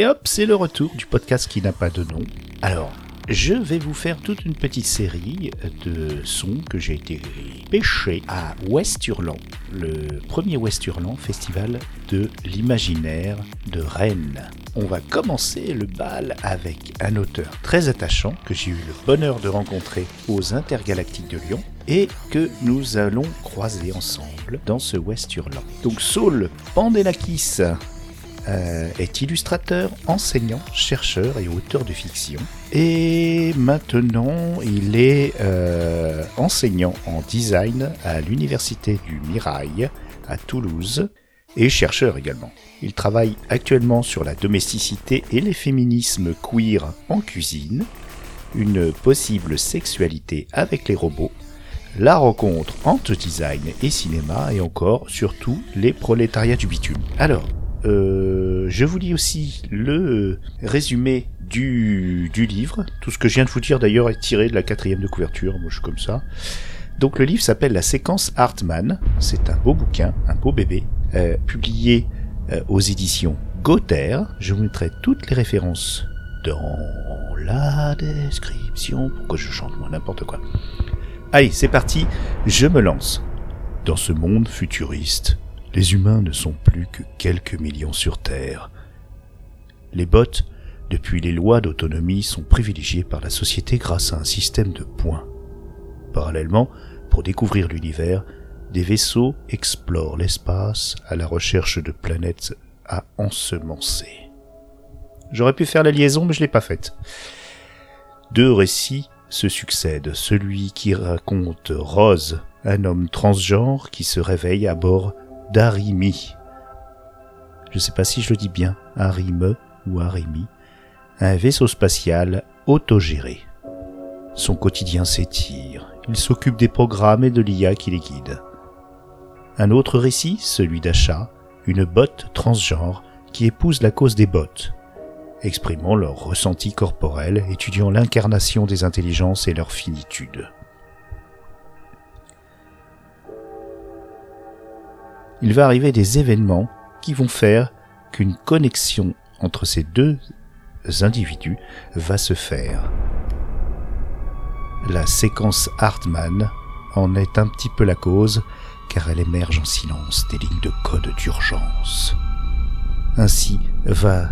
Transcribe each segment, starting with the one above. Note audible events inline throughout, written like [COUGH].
Et hop, c'est le retour du podcast qui n'a pas de nom. Alors, je vais vous faire toute une petite série de sons que j'ai été pêché à Westurland, le premier Westurland festival de l'imaginaire de Rennes. On va commencer le bal avec un auteur très attachant que j'ai eu le bonheur de rencontrer aux Intergalactiques de Lyon et que nous allons croiser ensemble dans ce Westurland. Donc Saul Pandelakis euh, est illustrateur, enseignant, chercheur et auteur de fiction. Et maintenant, il est euh, enseignant en design à l'Université du Mirail à Toulouse et chercheur également. Il travaille actuellement sur la domesticité et les féminismes queer en cuisine, une possible sexualité avec les robots, la rencontre entre design et cinéma et encore, surtout, les prolétariats du bitume. Alors, euh, je vous lis aussi le résumé du, du livre. Tout ce que je viens de vous dire d'ailleurs est tiré de la quatrième de couverture, moi je suis comme ça. Donc le livre s'appelle La séquence Hartmann. C'est un beau bouquin, un beau bébé, euh, publié euh, aux éditions Gauthier. Je vous mettrai toutes les références dans la description. Pourquoi je chante moi n'importe quoi Allez, c'est parti, je me lance. Dans ce monde futuriste, les humains ne sont plus que quelques millions sur Terre. Les bots, depuis les lois d'autonomie, sont privilégiés par la société grâce à un système de points. Parallèlement, pour découvrir l'univers, des vaisseaux explorent l'espace à la recherche de planètes à ensemencer. J'aurais pu faire la liaison, mais je l'ai pas faite. Deux récits se succèdent. Celui qui raconte Rose, un homme transgenre qui se réveille à bord d'Arimi. Je ne sais pas si je le dis bien, Arime ou Arimi, un vaisseau spatial autogéré. Son quotidien s'étire, il s'occupe des programmes et de l'IA qui les guide. Un autre récit, celui d'Achat, une botte transgenre qui épouse la cause des bottes, exprimant leur ressenti corporel, étudiant l'incarnation des intelligences et leur finitude. Il va arriver des événements qui vont faire qu'une connexion entre ces deux individus va se faire. La séquence Hartmann en est un petit peu la cause, car elle émerge en silence des lignes de code d'urgence. Ainsi va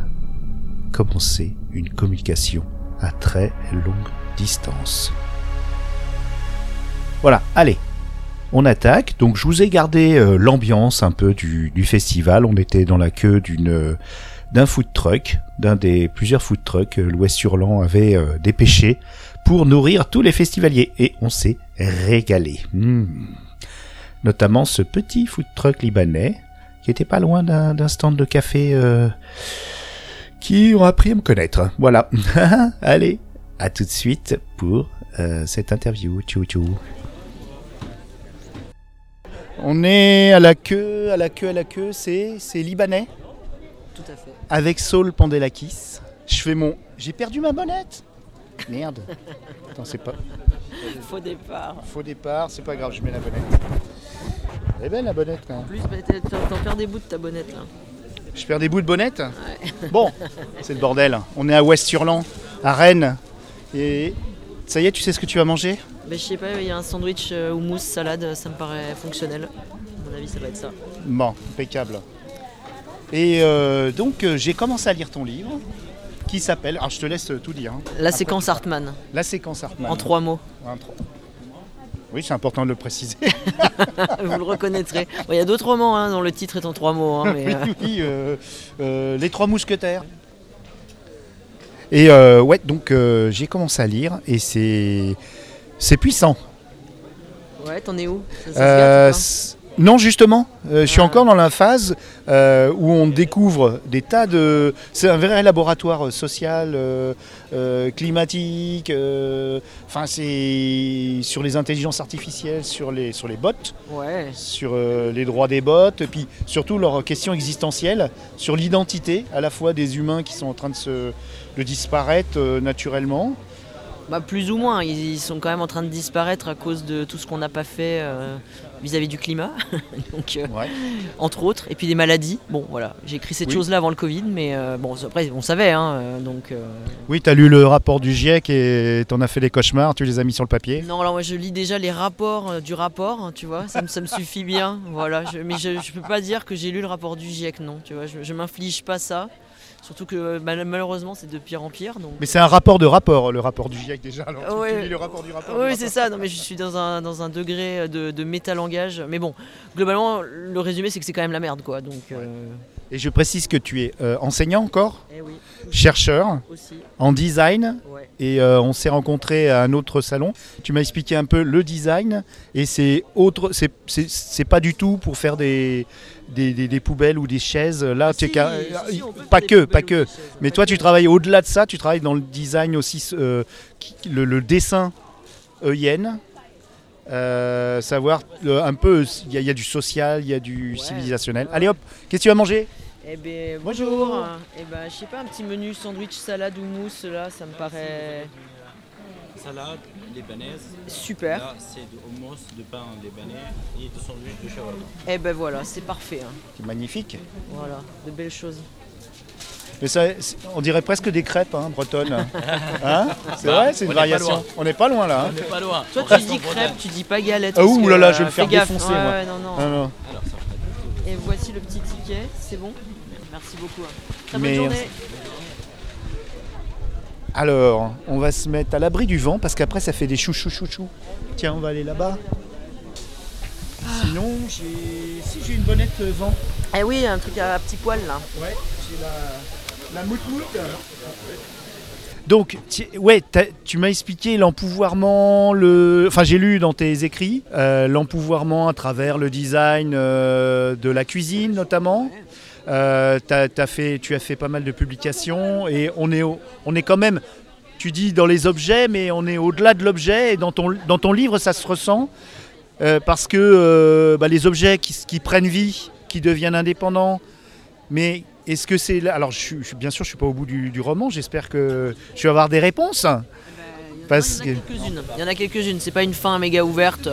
commencer une communication à très longue distance. Voilà, allez, on attaque. Donc je vous ai gardé euh, l'ambiance un peu du, festival. On était dans la queue d'une euh, d'un food truck, d'un des plusieurs food trucks que l'Ouest Surland avait euh, dépêché pour nourrir tous les festivaliers et on s'est régalé. Hmm. Notamment ce petit food truck libanais qui était pas loin d'un stand de café qui ont appris à me connaître. Voilà. [LAUGHS] Allez, à tout de suite pour cette interview. Tchou tchou. On est à la queue, à la queue, à la queue, c'est, c'est libanais Tout à fait. Avec Saul Pandelakis. Je fais mon. J'ai perdu ma bonnette Merde. Attends, c'est pas. Faux départ. Faux départ, c'est pas grave, je mets la bonnette. Elle est belle la bonnette quand même. En plus, bah, t'en perds des bouts de ta bonnette là. Je perds des bouts de bonnette Bon, c'est le bordel. On est à West-Surland, à Rennes. Et ça y est, tu sais ce que tu vas manger? Je sais pas, il y a un sandwich euh, ou mousse salade, ça me paraît fonctionnel. À mon avis, ça va être ça. Bon, impeccable. Et euh, donc, euh, j'ai commencé à lire ton livre qui s'appelle. Alors, je te laisse tout dire. Hein. La séquence Hartmann. La séquence Hartmann. En trois mots. Oui, c'est important de le préciser. [LAUGHS] Vous le reconnaîtrez. Il y a d'autres romans hein, dont le titre est en trois mots. Hein, [LAUGHS] oui, Les Trois Mousquetaires. Et ouais, donc j'ai commencé à lire et c'est c'est puissant. Ouais, t'en es où? Euh, non, justement, euh, je suis ah. encore dans la phase euh, où on découvre des tas de. C'est un vrai laboratoire social, climatique. Enfin, c'est sur les intelligences artificielles, sur les sur les bots, sur les droits des bots, et puis surtout leurs questions existentielles sur l'identité à la fois des humains qui sont en train de se de disparaître naturellement Bah, plus ou moins, ils, ils sont quand même en train de disparaître à cause de tout ce qu'on n'a pas fait euh, vis-à-vis du climat, [LAUGHS] donc, euh, Ouais. entre autres, et puis des maladies. Bon, voilà, j'ai écrit cette Oui. chose-là avant le Covid, mais euh, bon, après, on savait, hein, donc... euh, Oui, tu as lu le rapport du GIEC et t'en as fait des cauchemars, tu les as mis sur le papier. Non, alors moi je lis déjà les rapports du rapport, hein, tu vois, ça, me- ça me suffit bien, voilà. Je- mais je, je peux pas dire que j'ai lu le rapport du GIEC, non, tu vois, je, je m'inflige pas ça. Surtout que euh, mal- malheureusement c'est de pire en pire, donc... Mais c'est un rapport de rapport, le rapport du GIEC déjà. Alors, Ouais. le rapport du rapport. Oui, c'est ça. Non, mais je suis dans un, dans un degré de, de métalangage. Mais bon, globalement, le résumé, c'est que c'est quand même la merde, quoi. Donc, euh, Et je précise que tu es euh, enseignant encore, eh oui, chercheur aussi. en design. Ouais. Et euh, on s'est rencontrés à un autre salon. Tu m'as expliqué un peu le design et c'est autre, c'est- pas du tout pour faire des, des, des- des poubelles ou des chaises. Là, tu Si, si, peut pas que, pas que. chaises, Mais toi, que. tu travailles au-delà de ça. Tu travailles dans le design aussi, euh, le, le dessin. Euh, savoir un peu, il y, a- il y a du social, il y a du Ouais. civilisationnel. Allez hop, qu'est-ce que tu vas manger? Eh ben, Bonjour. bonjour. Eh ben, je sais pas, un petit menu sandwich, salade ou mousse, là, ça me paraît Salade libanaise. super. Là, c'est du hummus, du pain libanais et du sandwich de shawarma. Eh ben voilà, c'est parfait. hein. C'est magnifique. Voilà, de belles choses. Mais ça, on dirait presque des crêpes hein, bretonnes. [LAUGHS] Hein c'est Bah, vrai, c'est une on n'est pas variation. On n'est pas loin là. hein. On n'est pas loin. Toi, On tu dis Bretagne. crêpe, tu dis pas galette. Ah, ouh là là, je vais euh, me faire gaffe. défoncer, Ouais, moi. ouais, non, non. Ah. Alors. Et voici le petit ticket, c'est bon Merci beaucoup. hein. Très bonne Mais- journée. Alors, on va se mettre à l'abri du vent parce qu'après ça fait des chou chou chou chou. Tiens, on va aller là-bas. Sinon, j'ai si j'ai une bonnette euh, vent. Eh oui, un truc à, à petit poil là. Ouais, j'ai la la mout mout. Donc, ouais, tu m'as expliqué l'empouvoirment, le, enfin j'ai lu dans tes écrits euh, l'empouvoirment à travers le design euh, de la cuisine notamment. Euh, fait, tu as fait pas mal de publications et on est, on est quand même, tu dis dans les objets, mais on est au-delà de l'objet et dans ton, livre ça se ressent parce que bah, les objets qui prennent vie, qui deviennent indépendants, mais est-ce que c'est là Alors, je bien sûr, je suis pas au bout du, du roman. J'espère que je vais avoir des réponses. Parce il y en a que- quelques-unes. Il y en a quelques-unes. C'est pas une fin méga ouverte.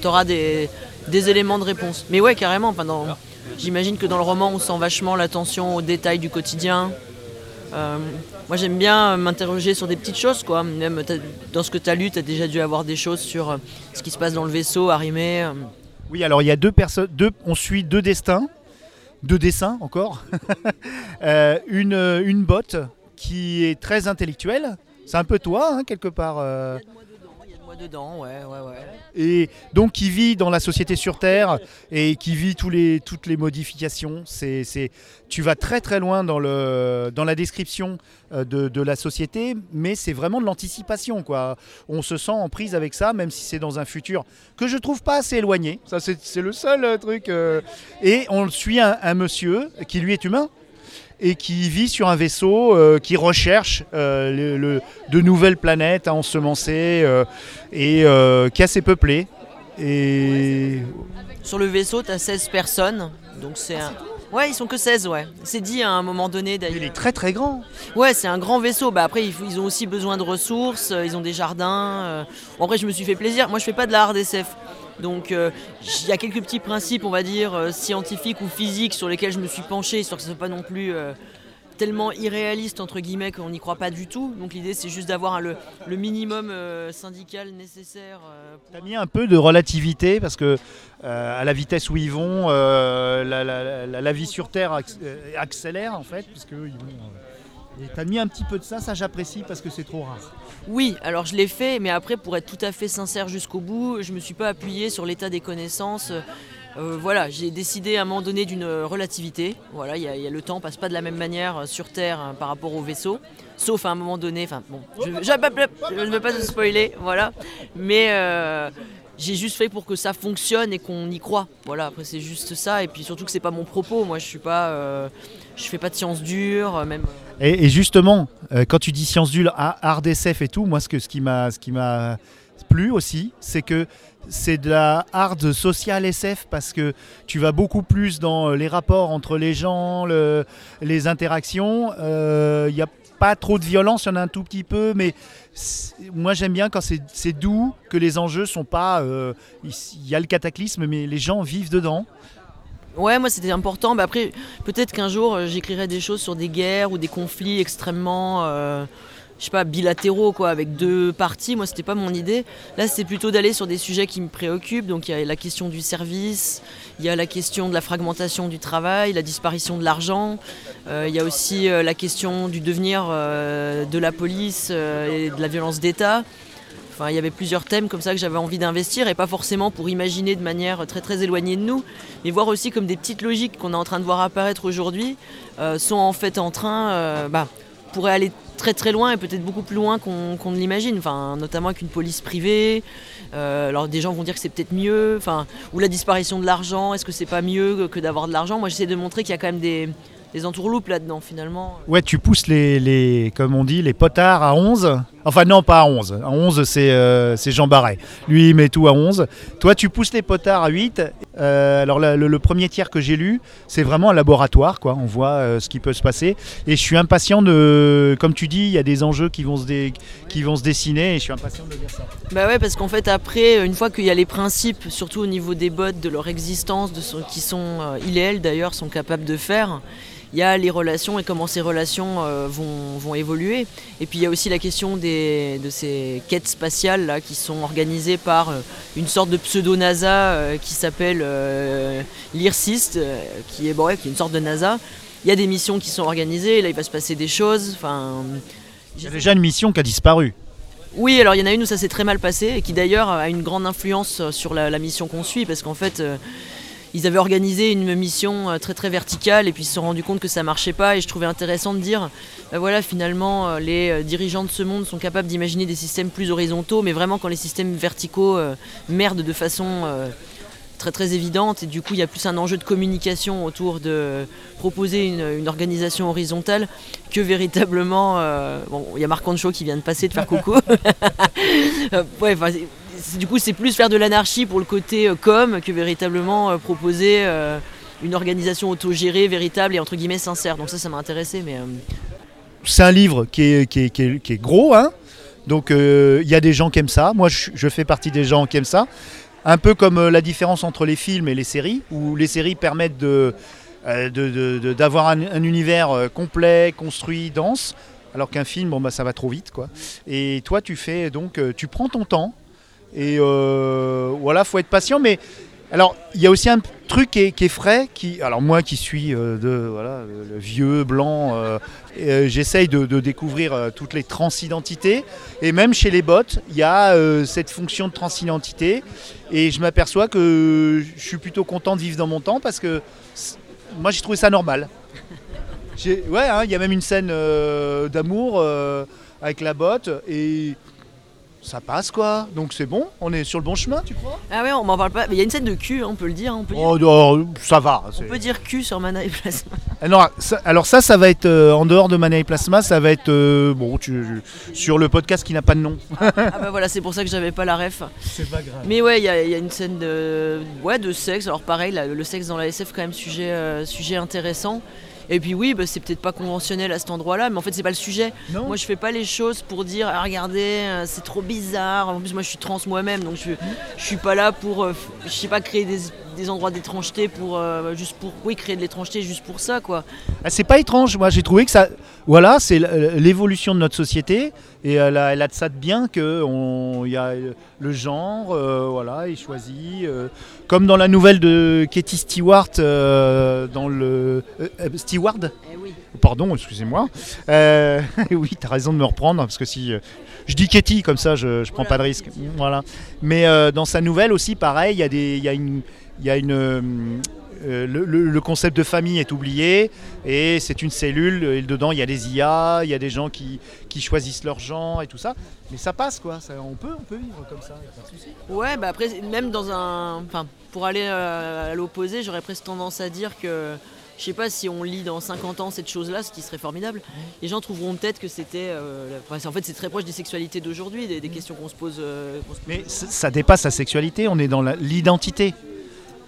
tu auras des, des éléments de réponse. Mais ouais, carrément. J'imagine que dans le roman, on sent vachement l'attention aux détails du quotidien. Euh, moi, j'aime bien euh, m'interroger sur des petites choses. Quoi. Même t'as- dans ce que tu as lu, tu as déjà dû avoir des choses sur euh, ce qui se passe dans le vaisseau, arrimé. euh. Oui, alors il y a deux personnes, deux, on suit deux destins, deux dessins encore. [LAUGHS] Euh, une, euh, une botte qui est très intellectuelle. C'est un peu toi, hein, quelque part. Dedans, ouais, ouais, ouais. et donc qui vit dans la société sur Terre et qui vit tous les, toutes les modifications. C'est, c'est- tu vas très très loin dans, le, dans la description euh, de, de la société, mais c'est vraiment de l'anticipation. Quoi. On se sent en prise avec ça, même si c'est dans un futur que je trouve pas assez éloigné. Ça, c'est, c'est le seul euh, truc. euh. Et on suit un, un monsieur qui lui est humain et qui vit sur un vaisseau euh, qui recherche euh, le- le- de nouvelles planètes à ensemencer euh, et qui est assez peuplé. Et Sur le vaisseau, tu as 16 personnes. Donc c'est un. Ouais, ils sont que 16, ouais. C'est dit à un moment donné d'ailleurs. il est très très grand. Ouais, c'est un grand vaisseau. Bah après, ils ont aussi besoin de ressources. Ils ont des jardins. Bon, après, je me suis fait plaisir. Moi, je fais pas de la hard Donc, euh, il y a quelques petits principes, on va dire, euh, scientifiques ou physiques sur lesquels je me suis penché, histoire que ce soit pas non plus euh, tellement irréaliste, entre guillemets, qu'on n'y croit pas du tout. Donc, l'idée, c'est juste d'avoir le, le minimum syndical nécessaire. pour- T'as mis un peu de relativité parce que à la vitesse où ils vont, la, vie sur Terre acc- accélère en fait, puisque ils vont. T'as mis un petit peu de ça, ça j'apprécie parce que c'est trop rare. Oui, alors je l'ai fait, mais après, pour être tout à fait sincère jusqu'au bout, je me suis pas appuyé sur l'état des connaissances. Euh, voilà, j'ai décidé à un moment donné d'une relativité. Voilà, il y, y a le temps passe pas de la même manière sur Terre hein, par rapport au vaisseau, sauf à un moment donné. Enfin bon, je ne veux pas te spoiler, voilà. Mais euh, j'ai juste fait pour que ça fonctionne et qu'on y croit. Voilà, après c'est juste ça. Et puis surtout que c'est pas mon propos. Moi, je suis pas, euh, je fais pas de sciences dures, euh, même. Et, et justement, euh, quand tu dis sciences dures, art d'SF et tout, moi ce, que, ce qui m'a plu aussi, c'est que c'est de la hard social SF parce que tu vas beaucoup plus dans euh, les rapports entre les gens, le- les interactions. Euh, Il y a pas trop de violence, il y en a un tout petit peu, mais moi j'aime bien quand c'est doux, que les enjeux sont pas. euh, il y a le cataclysme, mais les gens vivent dedans. Ouais, moi c'était important. Bah, après, peut-être qu'un jour euh, j'écrirai des choses sur des guerres ou des conflits extrêmement, euh, bilatéraux quoi, avec deux parties. Moi c'était pas mon idée. Là c'est plutôt d'aller sur des sujets qui me préoccupent. Donc il y a la question du service, il y a la question de la fragmentation du travail, la disparition de l'argent. Euh, il y a aussi la question du devenir de la police et de la violence d'État. Enfin, il y avait plusieurs thèmes comme ça que j'avais envie d'investir et pas forcément pour imaginer de manière très très éloignée de nous, mais voir aussi comme des petites logiques qu'on est en train de voir apparaître aujourd'hui euh, sont en fait en train, euh, bah, pourraient aller très très loin et peut-être beaucoup plus loin qu'on ne l'imagine, enfin, notamment avec une police privée. Euh, alors des gens vont dire que c'est peut-être mieux, enfin, ou la disparition de l'argent, est-ce que c'est pas mieux que d'avoir de l'argent? Moi j'essaie de montrer qu'il y a quand même des, des entourloupes là-dedans finalement. Ouais, tu pousses les, les, comme on dit, les potards à 11. Enfin, non, pas à 11. À 11, c'est euh, c'est Jean Barret. Lui, il met tout à 11. Toi, tu pousses les potards à 8. Euh, alors, le, premier tiers que j'ai lu, c'est vraiment un laboratoire, quoi. On voit euh, ce qui peut se passer. Et je suis impatient de. Comme tu dis, il y a des enjeux qui vont se, qui vont se dessiner et je suis impatient de lire ça. Bah ouais, parce qu'en fait, après, une fois qu'il y a les principes, surtout au niveau des bots, de leur existence, de ce qui sont, ils et elles d'ailleurs, sont capables de faire, il y a les relations et comment ces relations euh, vont, vont évoluer. Et puis il y a aussi la question des, de ces quêtes spatiales là, qui sont organisées par euh, une sorte de pseudo-NASA euh, qui s'appelle l'IRSIST, qui, est, bon, ouais, qui est une sorte de NASA. Il y a des missions qui sont organisées, là il va se passer des choses. Enfin, Il y a déjà une mission qui a disparu. oui, alors il y en a une où ça s'est très mal passé et qui d'ailleurs a une grande influence sur la, la mission qu'on suit parce qu'en fait ils avaient organisé une mission euh, très très verticale et puis ils se sont rendus compte que ça marchait pas et je trouvais intéressant de dire bah voilà finalement euh, les euh, dirigeants de ce monde sont capables d'imaginer des systèmes plus horizontaux mais vraiment quand les systèmes verticaux euh, merdent de façon euh, très très évidente et du coup il y a plus un enjeu de communication autour de proposer une, une organisation horizontale que véritablement euh, bon il y a Marc Ancho qui vient de passer de faire coucou. [LAUGHS] Ouais, du coup c'est plus faire de l'anarchie pour le côté euh, com que véritablement euh, proposer euh, une organisation autogérée véritable et entre guillemets sincère donc ça ça m'a intéressé mais c'est un livre qui est, gros, hein. donc il y a des gens qui aiment ça. Moi, je, fais partie des gens qui aiment ça. Un peu comme la différence entre les films et les séries, où les séries permettent d'avoir un, un univers complet, construit, dense, alors qu'un film, bon, bah, ça va trop vite. Et toi, tu fais donc, tu prends ton temps, et euh, voilà, faut être patient, mais alors, il y a aussi un truc qui est, frais, qui, alors moi qui suis euh, de, voilà, vieux blanc, euh, euh, j'essaye de, découvrir toutes les transidentités. Et même chez les bots, il y a cette fonction de transidentité. Et je m'aperçois que je suis plutôt content de vivre dans mon temps parce que moi j'ai trouvé ça normal. Ouais, hein, il y a même une scène d'amour avec la botte et ça passe quoi. Donc c'est bon, on est sur le bon chemin, tu crois? Ah ouais on m'en parle pas mais il y a une scène de cul hein, on peut le dire hein, on peut dire, Oh, oh, ça va. on peut dire cul sur Mana et Plasma [LAUGHS] Ah non, ça- alors ça, ça va être euh, en dehors de Mana et Plasma, ça va être euh, bon, tu- sur le podcast qui n'a pas de nom. ah bah voilà c'est pour ça que j'avais pas la ref C'est pas grave. Mais ouais, il y, a il y a une scène de, ouais, de sexe. Alors pareil, là, le sexe dans la SF, quand même, sujet, euh, sujet intéressant. Et puis oui, bah, c'est peut-être pas conventionnel à cet endroit-là, mais en fait, c'est pas le sujet. Non Moi, je fais pas les choses pour dire, ah, regardez, euh, c'est trop bizarre. En plus, moi, je suis trans moi-même, donc je, je suis pas là pour, euh, je sais pas, créer des, des endroits d'étrangeté pour, euh, juste pour, oui, créer de l'étrangeté juste pour ça, quoi. Ah, c'est pas étrange, moi j'ai trouvé que ça. Voilà, c'est l'évolution de notre société et elle a, elle a de ça de bien que on- y a le genre, euh, voilà, il choisit. euh, comme dans la nouvelle de Katie Stewart, euh, dans le. euh, Stewart Eh oui. Pardon, excusez-moi. [LAUGHS] Oui, tu as raison de me reprendre, parce que si je dis Katie, comme ça, je ne prends Voilà. pas de risque. Voilà. Mais dans sa nouvelle aussi, pareil, il y a, des, il y a une. Il y a une euh, euh, le, le- le concept de famille est oublié et c'est une cellule et dedans il y a des IA, il y a des gens qui, qui choisissent leur genre et tout ça. Mais ça passe quoi, ça- on, peut, on peut vivre comme ça, y a pas de souci. Ouais, bah après, même dans un. Enfin, pour aller euh, à l'opposé, j'aurais presque tendance à dire que. Je sais pas si on lit dans 50 ans cette chose-là, ce qui serait formidable. Les gens trouveront peut-être que c'était. euh, la- en fait, c'est très proche des sexualités d'aujourd'hui, des, des questions qu'on se pose. euh, qu'on se pose Mais ça dépasse la sexualité, on est dans l'identité.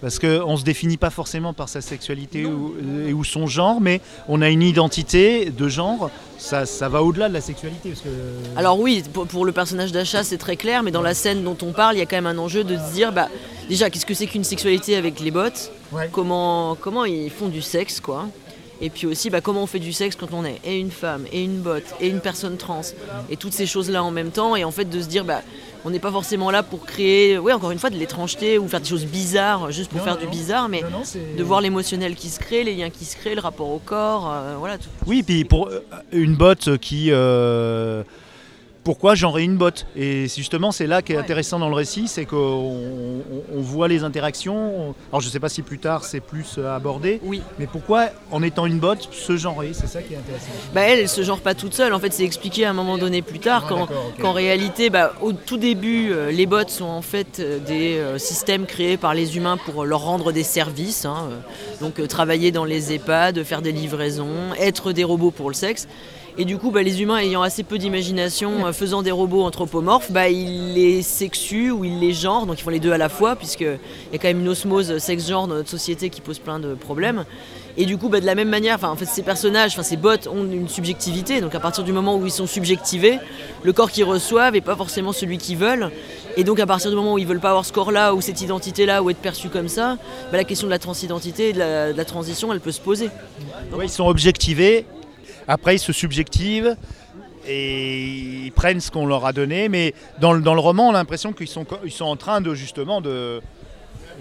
Parce qu'on ne se définit pas forcément par sa sexualité ou, et- ou son genre, mais on a une identité de genre. Ça, ça va au-delà de la sexualité. Parce que... Alors oui, pour, pour le personnage d'Acha, c'est très clair, mais dans la scène dont on parle, il y a quand même un enjeu de se dire, bah, déjà, qu'est-ce que c'est qu'une sexualité avec les Ouais. comment, comment ils font du sexe, quoi? Et puis aussi, bah, comment on fait du sexe quand on est et une femme, et une botte, et une personne trans, et toutes ces choses-là en même temps. Et en fait, de se dire, bah, on n'est pas forcément là pour créer, ouais, encore une fois, de l'étrangeté ou faire des choses bizarres juste pour Non, faire non, du bizarre, mais Non, non, c'est- de voir l'émotionnel qui se crée, les liens qui se créent, le rapport au corps, euh, voilà tout. Oui, puis pour euh, une botte qui. euh, pourquoi j'aurais une botte Et justement, c'est là qui est Ouais. intéressant dans le récit, c'est qu'on on- on voit les interactions. Alors, je ne sais pas si plus tard c'est plus euh, abordé, Oui. mais pourquoi, en étant une botte, se genrer C'est ça qui est intéressant. Bah elle, elle se genre pas toute seule. En fait, c'est expliqué à un moment donné plus tard Ah, qu'en réalité, bah, au tout début, euh, les bots sont en fait euh, des systèmes créés par les humains pour leur rendre des services. hein, donc travailler dans les EHPAD, faire des livraisons, être des robots pour le sexe. Et du coup, bah, les humains ayant assez peu d'imagination, euh, faisant des robots anthropomorphes, bah, ils les sexuent ou ils les genrent, donc ils font les deux à la fois, puisqu'il y a quand même une osmose sexe-genre dans notre société qui pose plein de problèmes. Et du coup, bah, de la même manière, en ces personnages, ces bots ont une subjectivité. Donc, à partir du moment où ils sont subjectivés, le corps qu'ils reçoivent n'est pas forcément celui qu'ils veulent. Et donc, à partir du moment où ils veulent pas avoir ce corps-là ou cette identité-là ou être perçus comme ça, la question de la transidentité de la, transition, elle peut se poser. Ouais, ils sont objectivés, après ils se subjectivent et ils prennent ce qu'on leur a donné, mais dans le, dans le roman, on a l'impression qu'ils sont, ils sont en train de justement de,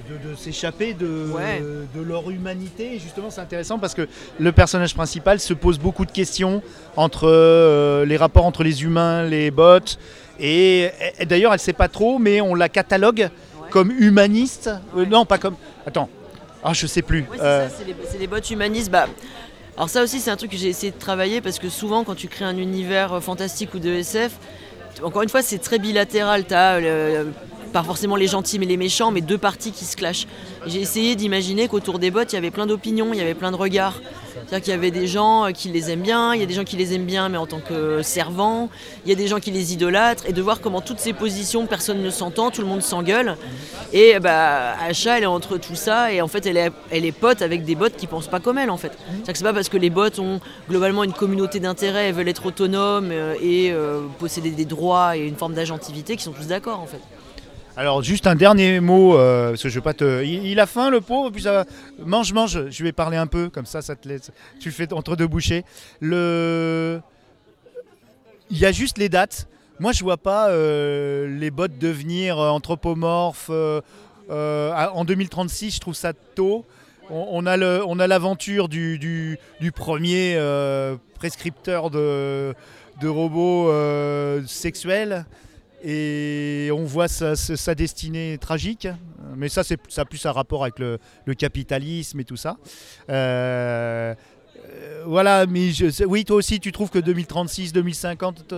de, de s'échapper de, Ouais. de leur humanité. Et justement, c'est intéressant parce que le personnage principal se pose beaucoup de questions entre euh, les rapports entre les humains, les bots, et, et d'ailleurs, elle sait pas trop, mais on la catalogue comme humaniste. Euh, non, pas comme. Attends. Ah, je sais plus. Euh, ça, c'est les, c'est les bots humanistes. Bah, alors ça aussi, c'est un truc que j'ai essayé de travailler parce que souvent, quand tu crées un univers euh, fantastique ou de SF, encore une fois, c'est très bilatéral. As pas forcément les gentils mais les méchants, mais deux parties qui se clashent. J'ai essayé d'imaginer qu'autour des bots, il y avait plein d'opinions, il y avait plein de regards. C'est-à-dire qu'il y avait des gens euh, qui les aiment bien, il y a des gens qui les aiment bien mais en tant que servants, il y a des gens qui les idolâtrent, et de voir comment toutes ces positions, personne ne s'entend, tout le monde s'engueule. Et bah, Asha, elle est entre tout ça, et en fait, elle est, elle pote avec des bots qui pensent pas comme elle, en fait. C'est-à-dire que c'est pas parce que les bots ont globalement une communauté d'intérêt, elles veulent être autonomes euh, et euh, posséder des droits et une forme d'agentivité qu'ils sont tous d'accord, en fait. Alors juste un dernier mot, euh, parce que je veux pas te... Il, a faim le pauvre, puis ça. Mange, mange, je vais parler un peu, comme ça, ça te laisse... Tu fais entre deux bouchées. Le... Il y a juste les dates. Moi, je vois pas euh, les bots devenir euh, anthropomorphes. en 2036, je trouve ça tôt. On, on a le- l'aventure du, premier prescripteur de, de robots sexuels et on voit sa, destinée tragique. Mais ça, ça a plus un rapport avec le, capitalisme et tout ça. Euh, euh, voilà, mais oui, toi aussi, tu trouves que 2036, 2050,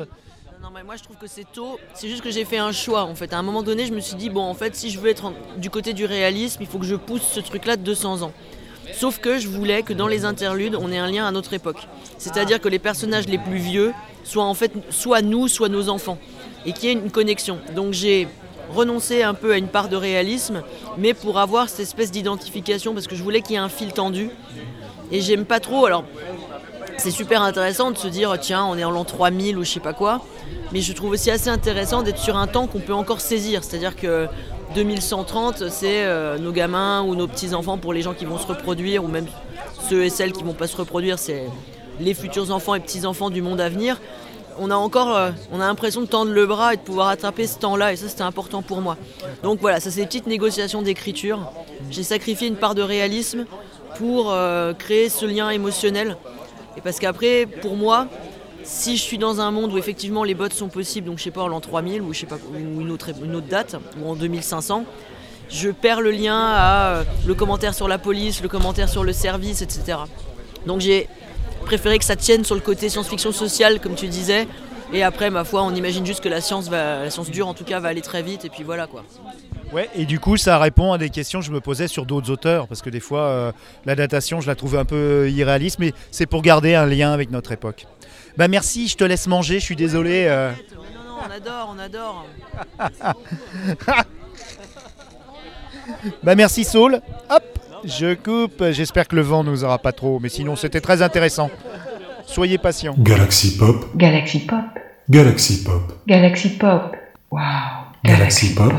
Non, mais moi je trouve que c'est tôt. C'est juste que j'ai fait un choix en fait. À un moment donné, je me suis dit, bon, en fait, si je veux être du côté du réalisme, il faut que je pousse ce truc-là de 200 ans. Sauf que je voulais que dans les interludes, on ait un lien à notre époque. C'est-à-dire que les personnages les plus vieux soient en fait soit nous, soit nos enfants. Et qu'il y ait une connexion. Donc j'ai renoncé un peu à une part de réalisme, mais pour avoir cette espèce d'identification, parce que je voulais qu'il y ait un fil tendu. Et j'aime pas trop. Alors, c'est super intéressant de se dire tiens on est en l'an 3000 ou je sais pas quoi mais je trouve aussi assez intéressant d'être sur un temps qu'on peut encore saisir c'est à dire que 2130 c'est euh, nos gamins ou nos petits enfants pour les gens qui vont se reproduire ou même ceux et celles qui vont pas se reproduire c'est les futurs enfants et petits enfants du monde à venir on a encore euh, on a l'impression de tendre le bras et de pouvoir attraper ce temps là et ça c'était important pour moi. Donc voilà ça c'est des petites négociations d'écriture. J'ai sacrifié une part de réalisme pour euh, créer ce lien émotionnel. Et parce qu'après, pour moi, si je suis dans un monde où effectivement les bots sont possibles, donc je sais pas en l'an 3000 ou je sais pas ou une autre, une autre date ou en 2500, je perds le lien à euh, le commentaire sur la police, le commentaire sur le service, etc. Donc j'ai préféré que ça tienne sur le côté science-fiction sociale, comme tu disais. Et après, ma foi, on imagine juste que la science va, la science dure en tout cas, va aller très vite. Et puis voilà quoi. Ouais, et du coup, ça répond à des questions que je me posais sur d'autres auteurs, parce que des fois, euh, la datation, je la trouvais un peu irréaliste, mais c'est pour garder un lien avec notre époque. Bah merci, je te laisse manger, je suis désolé. euh. Non, non, on adore, on adore. [LAUGHS] Bah merci Saul. Hop, je coupe. J'espère que le vent nous aura pas trop, mais sinon c'était très intéressant. Soyez patients. Galaxy Pop, Galaxy Pop. Galaxy Pop, Galaxy Pop. Wow. Galaxy Pop.